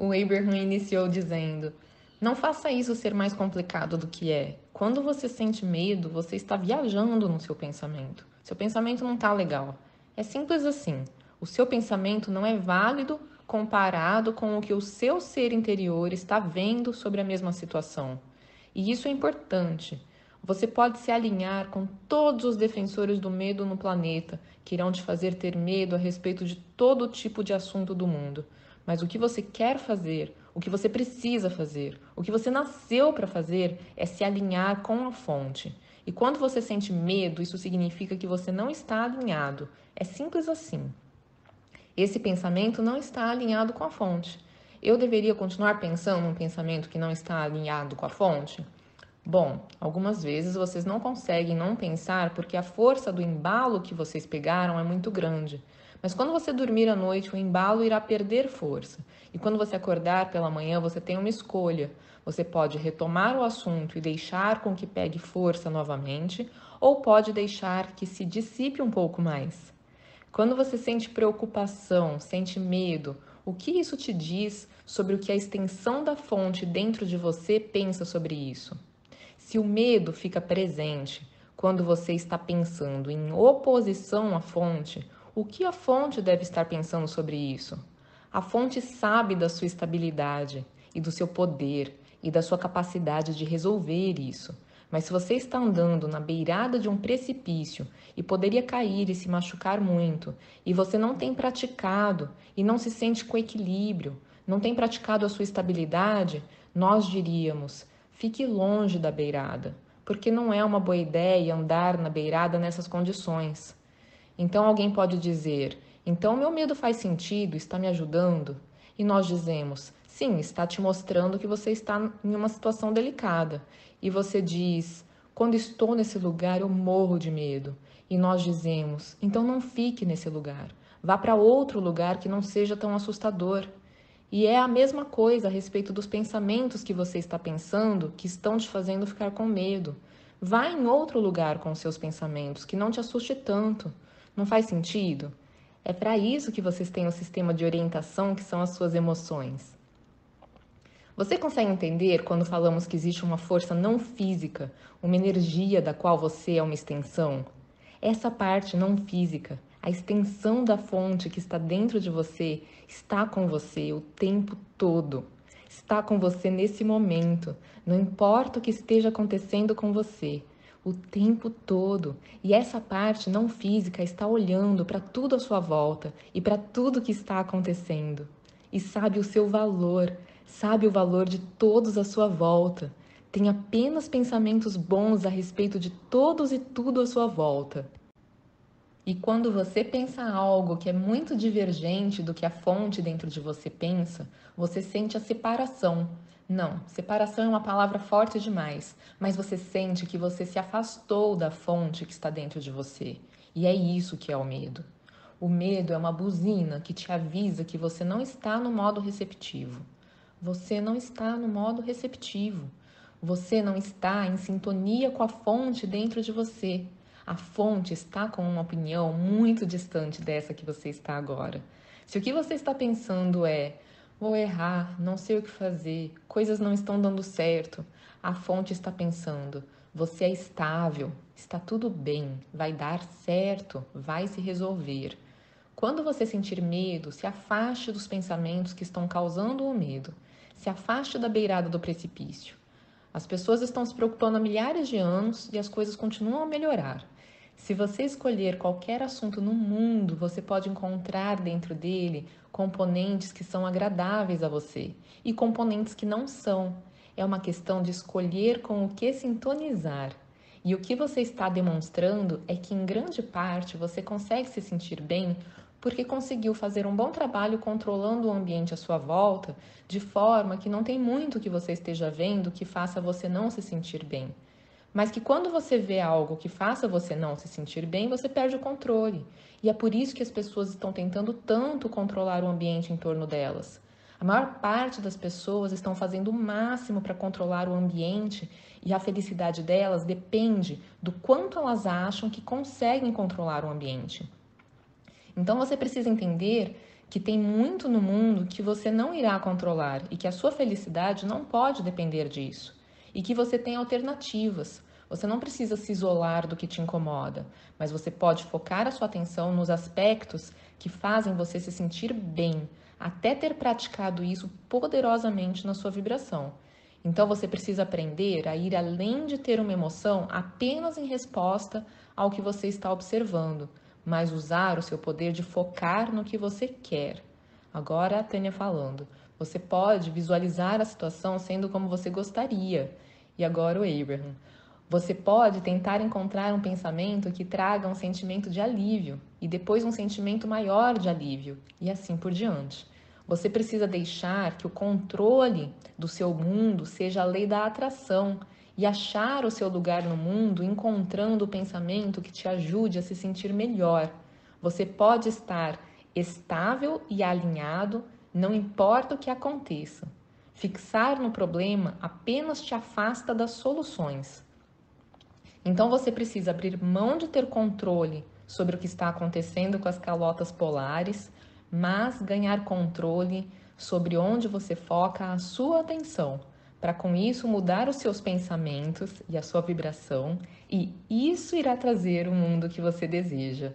O Abraham iniciou dizendo: Não faça isso ser mais complicado do que é. Quando você sente medo, você está viajando no seu pensamento. Seu pensamento não está legal. É simples assim. O seu pensamento não é válido comparado com o que o seu ser interior está vendo sobre a mesma situação. E isso é importante. Você pode se alinhar com todos os defensores do medo no planeta, que irão te fazer ter medo a respeito de todo tipo de assunto do mundo. Mas o que você quer fazer, o que você precisa fazer, o que você nasceu para fazer é se alinhar com a fonte. E quando você sente medo, isso significa que você não está alinhado. É simples assim. Esse pensamento não está alinhado com a fonte. Eu deveria continuar pensando um pensamento que não está alinhado com a fonte? Bom, algumas vezes vocês não conseguem não pensar porque a força do embalo que vocês pegaram é muito grande. Mas quando você dormir à noite, o embalo irá perder força. E quando você acordar pela manhã, você tem uma escolha. Você pode retomar o assunto e deixar com que pegue força novamente, ou pode deixar que se dissipe um pouco mais. Quando você sente preocupação, sente medo, o que isso te diz sobre o que a extensão da fonte dentro de você pensa sobre isso? Se o medo fica presente quando você está pensando em oposição à fonte, o que a fonte deve estar pensando sobre isso? A fonte sabe da sua estabilidade e do seu poder e da sua capacidade de resolver isso. Mas se você está andando na beirada de um precipício e poderia cair e se machucar muito, e você não tem praticado e não se sente com equilíbrio, não tem praticado a sua estabilidade, nós diríamos: fique longe da beirada, porque não é uma boa ideia andar na beirada nessas condições. Então alguém pode dizer: então meu medo faz sentido, está me ajudando? E nós dizemos: sim, está te mostrando que você está em uma situação delicada e você diz: Quando estou nesse lugar, eu morro de medo. E nós dizemos: Então não fique nesse lugar. Vá para outro lugar que não seja tão assustador. E é a mesma coisa a respeito dos pensamentos que você está pensando que estão te fazendo ficar com medo. Vá em outro lugar com seus pensamentos, que não te assuste tanto. Não faz sentido? É para isso que vocês têm o sistema de orientação que são as suas emoções. Você consegue entender quando falamos que existe uma força não física, uma energia da qual você é uma extensão? Essa parte não física, a extensão da fonte que está dentro de você, está com você o tempo todo. Está com você nesse momento, não importa o que esteja acontecendo com você, o tempo todo. E essa parte não física está olhando para tudo à sua volta e para tudo que está acontecendo. E sabe o seu valor, sabe o valor de todos à sua volta, tem apenas pensamentos bons a respeito de todos e tudo à sua volta. E quando você pensa algo que é muito divergente do que a fonte dentro de você pensa, você sente a separação. Não, separação é uma palavra forte demais, mas você sente que você se afastou da fonte que está dentro de você. E é isso que é o medo. O medo é uma buzina que te avisa que você não está no modo receptivo. Você não está no modo receptivo. Você não está em sintonia com a fonte dentro de você. A fonte está com uma opinião muito distante dessa que você está agora. Se o que você está pensando é vou errar, não sei o que fazer, coisas não estão dando certo, a fonte está pensando você é estável, está tudo bem, vai dar certo, vai se resolver. Quando você sentir medo, se afaste dos pensamentos que estão causando o medo. Se afaste da beirada do precipício. As pessoas estão se preocupando há milhares de anos e as coisas continuam a melhorar. Se você escolher qualquer assunto no mundo, você pode encontrar dentro dele componentes que são agradáveis a você e componentes que não são. É uma questão de escolher com o que sintonizar. E o que você está demonstrando é que, em grande parte, você consegue se sentir bem porque conseguiu fazer um bom trabalho controlando o ambiente à sua volta, de forma que não tem muito que você esteja vendo que faça você não se sentir bem. Mas que quando você vê algo que faça você não se sentir bem, você perde o controle. E é por isso que as pessoas estão tentando tanto controlar o ambiente em torno delas. A maior parte das pessoas estão fazendo o máximo para controlar o ambiente e a felicidade delas depende do quanto elas acham que conseguem controlar o ambiente. Então você precisa entender que tem muito no mundo que você não irá controlar e que a sua felicidade não pode depender disso. E que você tem alternativas. Você não precisa se isolar do que te incomoda, mas você pode focar a sua atenção nos aspectos que fazem você se sentir bem, até ter praticado isso poderosamente na sua vibração. Então você precisa aprender a ir além de ter uma emoção apenas em resposta ao que você está observando mas usar o seu poder de focar no que você quer. Agora a Tânia falando. Você pode visualizar a situação sendo como você gostaria. E agora o Abraham. Você pode tentar encontrar um pensamento que traga um sentimento de alívio e depois um sentimento maior de alívio e assim por diante. Você precisa deixar que o controle do seu mundo seja a lei da atração e achar o seu lugar no mundo encontrando o pensamento que te ajude a se sentir melhor. Você pode estar estável e alinhado, não importa o que aconteça. Fixar no problema apenas te afasta das soluções. Então você precisa abrir mão de ter controle sobre o que está acontecendo com as calotas polares, mas ganhar controle sobre onde você foca a sua atenção para com isso mudar os seus pensamentos e a sua vibração, e isso irá trazer o mundo que você deseja.